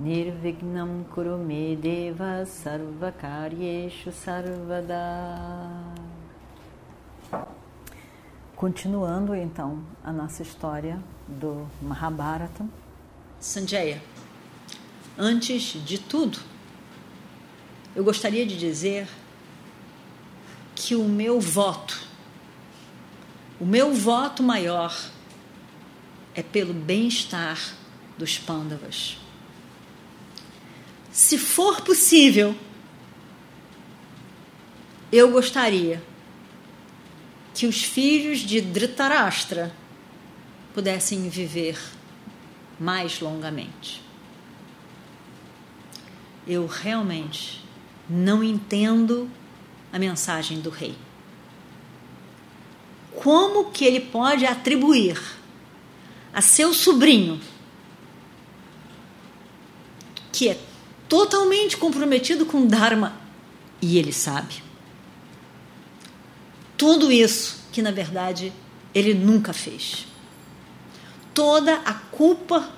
Nirvignam Kurume Deva Sarvakaryeshu Sarvada Continuando então a nossa história do Mahabharata. Sanjaya, antes de tudo, eu gostaria de dizer que o meu voto, o meu voto maior é pelo bem-estar dos pândavas. Se for possível, eu gostaria que os filhos de Dhritarashtra pudessem viver mais longamente. Eu realmente não entendo a mensagem do rei. Como que ele pode atribuir a seu sobrinho, que é totalmente comprometido com Dharma, e ele sabe, tudo isso que na verdade ele nunca fez. Toda a culpa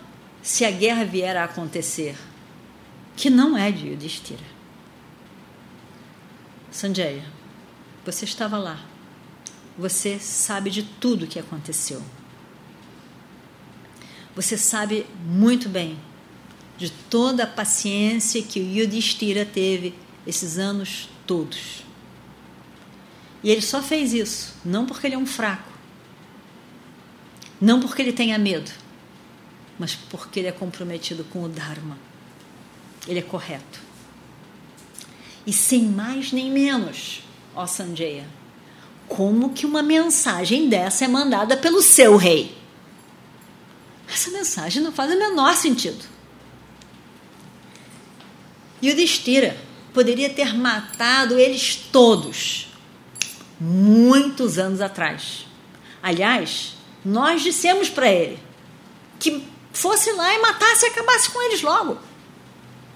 se a guerra vier a acontecer, que não é de Yudhishthira. Sanjaya, você estava lá. Você sabe de tudo o que aconteceu. Você sabe muito bem de toda a paciência que o Yudhishthira teve esses anos todos. E ele só fez isso, não porque ele é um fraco, não porque ele tenha medo, mas porque ele é comprometido com o Dharma. Ele é correto. E sem mais nem menos, ó Sanjaya, como que uma mensagem dessa é mandada pelo seu rei? Essa mensagem não faz o menor sentido. E o Destira poderia ter matado eles todos muitos anos atrás. Aliás, nós dissemos para ele que fosse lá e matasse e acabasse com eles logo.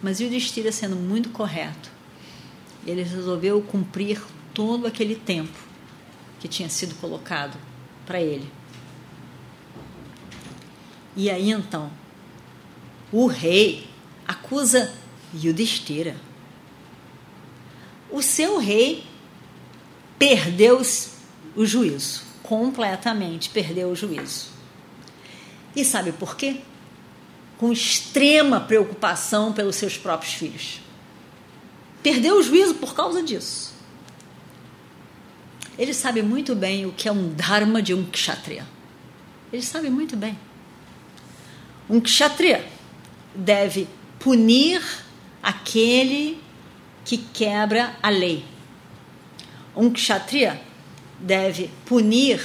Mas Yudhishthira, sendo muito correto, ele resolveu cumprir todo aquele tempo que tinha sido colocado para ele. E aí então, o rei acusa Yudhishthira. O seu rei perdeu o juízo, completamente perdeu o juízo. E sabe por quê? Com extrema preocupação pelos seus próprios filhos. Perdeu o juízo por causa disso. Ele sabe muito bem o que é um dharma de um kshatriya. Ele sabe muito bem. Um kshatriya deve punir aquele que quebra a lei um kshatriya deve punir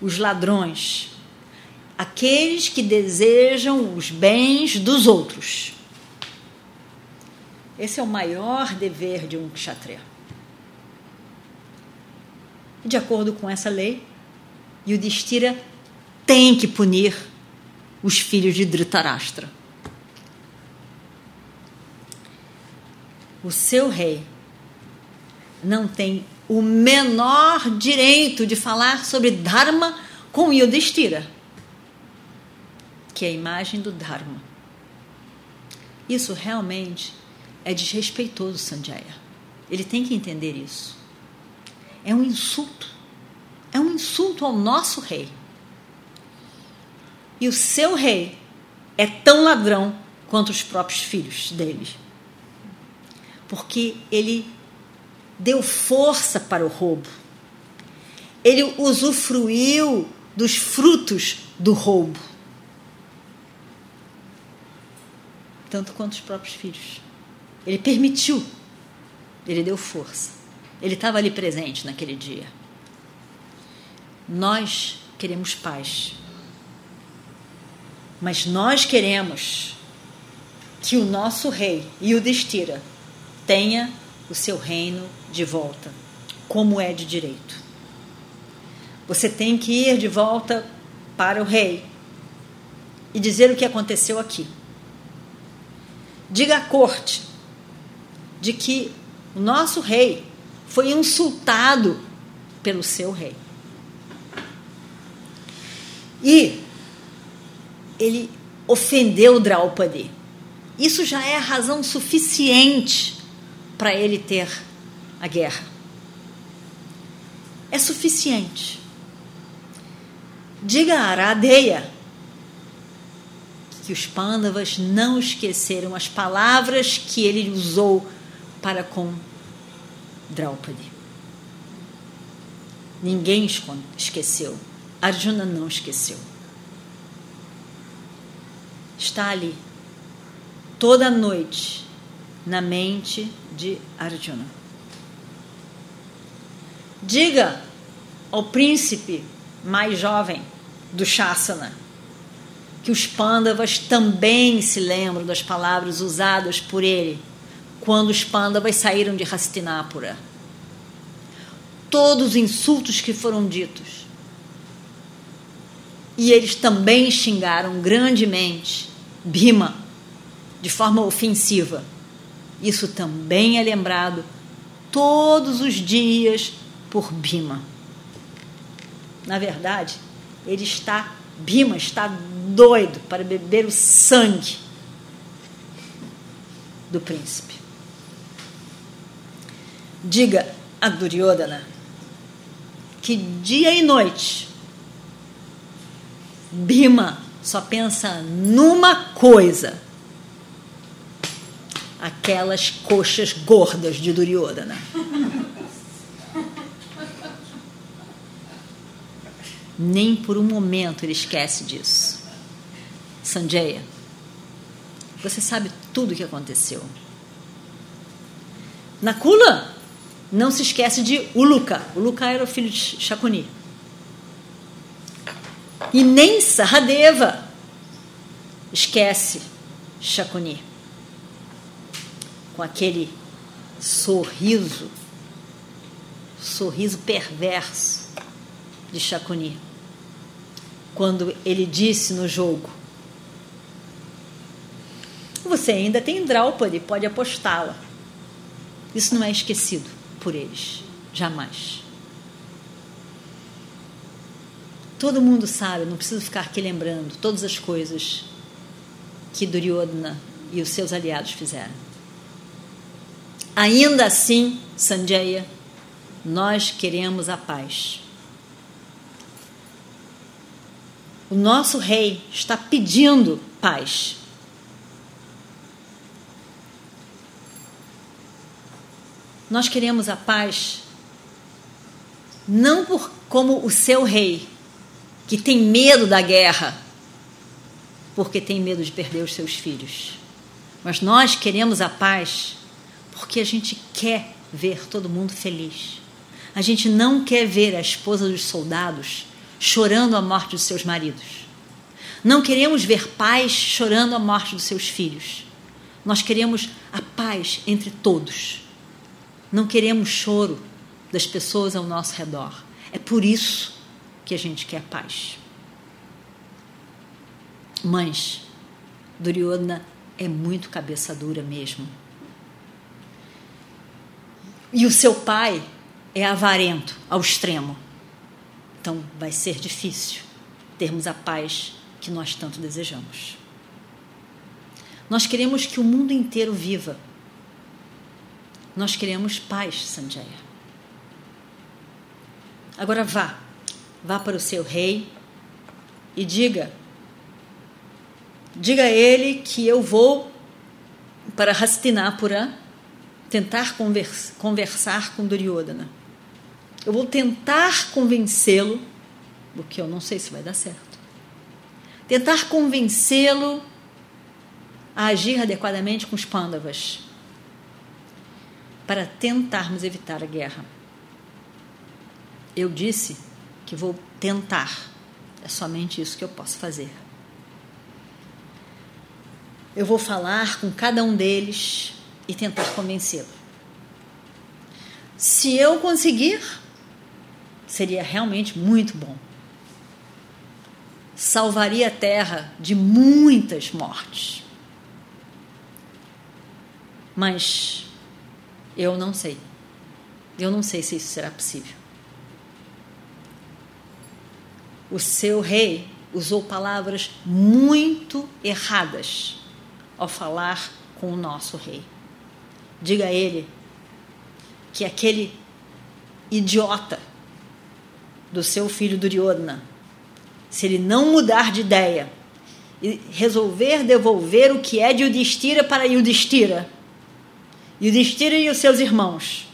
os ladrões, aqueles que desejam os bens dos outros. Esse é o maior dever de um kshatriya. De acordo com essa lei, Yudhishthira tem que punir os filhos de Dhritarashtra. O seu rei não tem o menor direito de falar sobre Dharma com Yudhishthira, que é a imagem do Dharma. Isso realmente é desrespeitoso, Sanjaya. Ele tem que entender isso. É um insulto. É um insulto ao nosso rei. E o seu rei é tão ladrão quanto os próprios filhos dele. Porque ele deu força para o roubo. Ele usufruiu dos frutos do roubo. Tanto quanto os próprios filhos. Ele permitiu. Ele deu força. Ele estava ali presente naquele dia. Nós queremos paz. Mas nós queremos que o nosso rei Yudhishthira tenha o seu reino de volta, como é de direito. Você tem que ir de volta para o rei e dizer o que aconteceu aqui. Diga à corte de que o nosso rei foi insultado pelo seu rei. E ele ofendeu Draupadi. Isso já é razão suficiente para ele ter a guerra. É suficiente. Diga a Aradeia que os Pandavas não esqueceram as palavras que ele usou para com Draupadi. Ninguém esqueceu. Arjuna não esqueceu. Está ali, toda noite, na mente de Arjuna. Diga ao príncipe mais jovem do Shasana que os Pandavas também se lembram das palavras usadas por ele quando os Pandavas saíram de Hastinapura todos os insultos que foram ditos. E eles também xingaram grandemente Bima de forma ofensiva. Isso também é lembrado todos os dias por Bima. Na verdade, ele está, Bima está doido para beber o sangue do príncipe. Diga a Duryodhana que dia e noite Bima só pensa numa coisa: aquelas coxas gordas de Duryodhana. Nem por um momento ele esquece disso. Sanjaya, você sabe tudo o que aconteceu. Nakula não se esquece de Uluka. Uluka era o filho de Shakuni. E nem Saradeva esquece Shakuni. Com aquele sorriso, sorriso perverso de Shakuni. Quando ele disse no jogo: Você ainda tem Draupadi, pode apostá-la. Isso não é esquecido por eles. Jamais. Todo mundo sabe, não preciso ficar aqui lembrando todas as coisas que Duryodhana e os seus aliados fizeram. Ainda assim, Sanjaya, nós queremos a paz. O nosso rei está pedindo paz. Nós queremos a paz não por como o seu rei, que tem medo da guerra, porque tem medo de perder os seus filhos. Mas nós queremos a paz porque a gente quer ver todo mundo feliz. A gente não quer ver a esposa dos soldados chorando a morte dos seus maridos. Não queremos ver pais chorando a morte dos seus filhos. Nós queremos a paz entre todos. Não queremos choro das pessoas ao nosso redor. É por isso que a gente quer paz. Mães, Duryodhana é muito cabeça dura mesmo. E o seu pai é avarento ao extremo. Então vai ser difícil termos a paz que nós tanto desejamos. Nós queremos que o mundo inteiro viva nós queremos paz, Sanjaya. Agora vá, vá para o seu rei e diga, diga a ele que eu vou para Hastinapura tentar conversar com Duryodhana. Eu vou tentar convencê-lo, o que eu não sei se vai dar certo. Tentar convencê-lo a agir adequadamente com os Pandavas para tentarmos evitar a guerra. Eu disse que vou tentar. É somente isso que eu posso fazer. eu vou falar com cada um deles e tentar convencê-lo. Se eu conseguir, seria realmente muito bom. Salvaria a terra de muitas mortes. Mas eu não sei. Eu não sei se isso será possível. O seu rei usou palavras muito erradas ao falar com o nosso rei. Diga a ele que aquele idiota do seu filho Duryodhana, se ele não mudar de ideia e resolver devolver o que é de Yudhishthira para Yudhishthira, Yudhishthira e os seus irmãos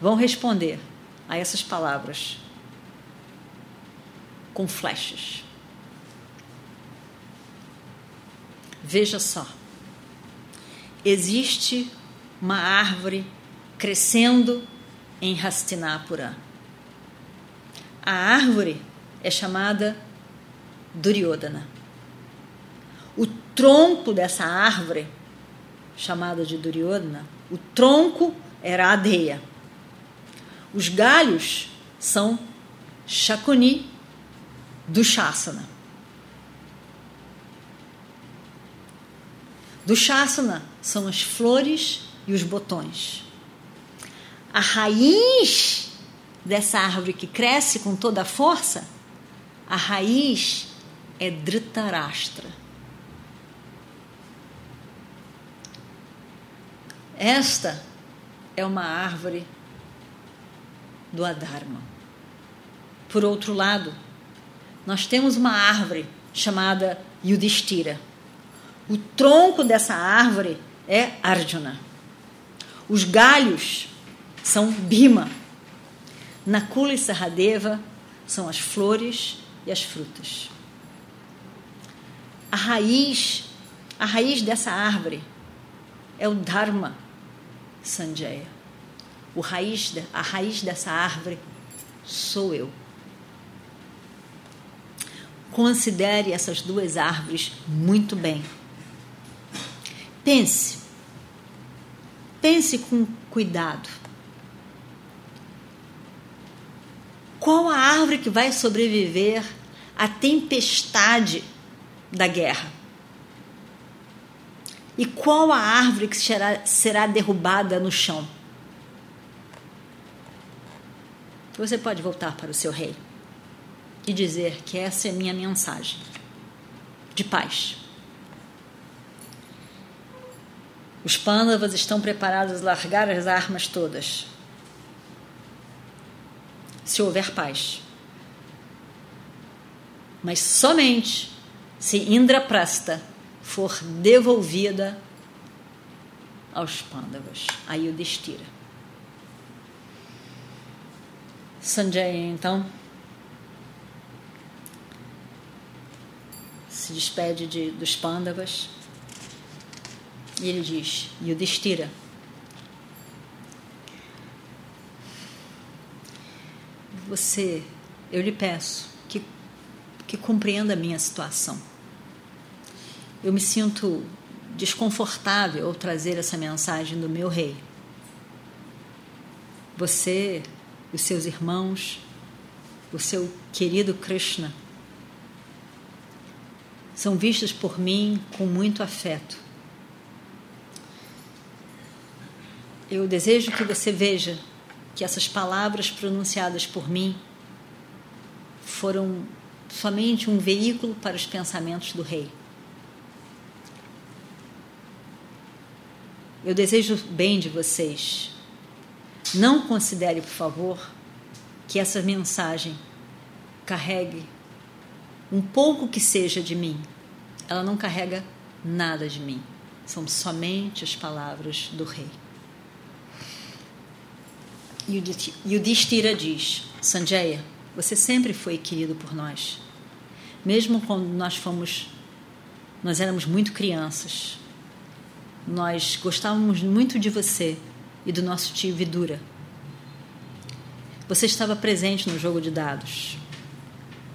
vão responder a essas palavras com flechas. Veja só, existe uma árvore crescendo em Hastinapura. A árvore é chamada Duryodhana. O tronco dessa árvore, chamada de Duryodhana, o tronco era a adeia. Os galhos são Shakuni do Shasana. Do Shasana são as flores e os botões. A raiz dessa árvore que cresce com toda a força, a raiz é Dhritarashtra. Esta é uma árvore do Adharma. Por outro lado, nós temos uma árvore chamada Yudhishthira. O tronco dessa árvore é Arjuna. Os galhos são Bhima. Nakula e Saradeva são as flores e as frutas. A raiz, a raiz dessa árvore é o Dharma Sanjaya. O raiz, a raiz dessa árvore sou eu. Considere essas duas árvores muito bem. Pense. Pense com cuidado. Qual a árvore que vai sobreviver à tempestade da guerra? E qual a árvore que será, será derrubada no chão? Você pode voltar para o seu rei e dizer que essa é minha mensagem de paz. Os pândavas estão preparados a largar as armas todas. Se houver paz. Mas somente se Indraprasta for devolvida aos pândavas, a Yudhishthira. Sanjaya, então, se despede de, dos pândavas e ele diz: Yudhishthira, você, eu lhe peço que, que compreenda a minha situação. Eu me sinto desconfortável ao trazer essa mensagem do meu rei. Você os seus irmãos, o seu querido Krishna, são vistos por mim com muito afeto. Eu desejo que você veja que essas palavras pronunciadas por mim foram somente um veículo para os pensamentos do rei. Eu desejo bem de vocês não considere, por favor, que essa mensagem carregue um pouco que seja de mim. Ela não carrega nada de mim. São somente as palavras do rei. Yudhishthira diz: Sanjaya, você sempre foi querido por nós. Mesmo quando nós fomos, nós éramos muito crianças. Nós gostávamos muito de você e do nosso tio Vidura. Você estava presente no jogo de dados.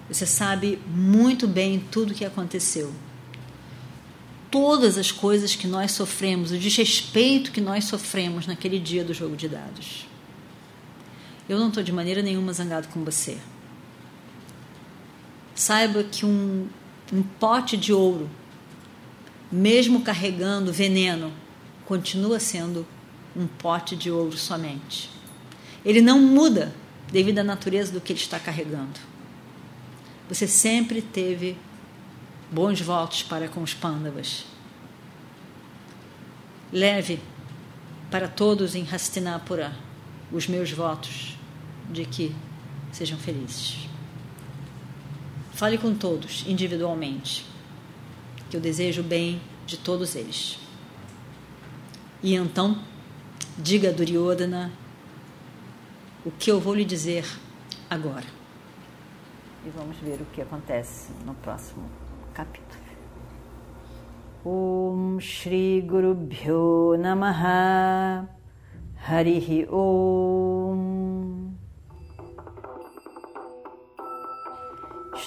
Você sabe muito bem tudo o que aconteceu. todas as coisas que nós sofremos, o desrespeito que nós sofremos naquele dia do jogo de dados. Eu não estou de maneira nenhuma zangado com você. Saiba que um, um pote de ouro, mesmo carregando veneno, continua sendo um pote de ouro somente. Ele não muda devido à natureza do que ele está carregando. Você sempre teve bons votos para com os pândavas. Leve para todos em Hastinapura os meus votos de que sejam felizes. Fale com todos individualmente, que eu desejo o bem de todos eles. E então, diga a Duryodhana o que eu vou lhe dizer agora. E vamos ver o que acontece no próximo capítulo. Om Shri Guru Bhyo Namaha Harihi Om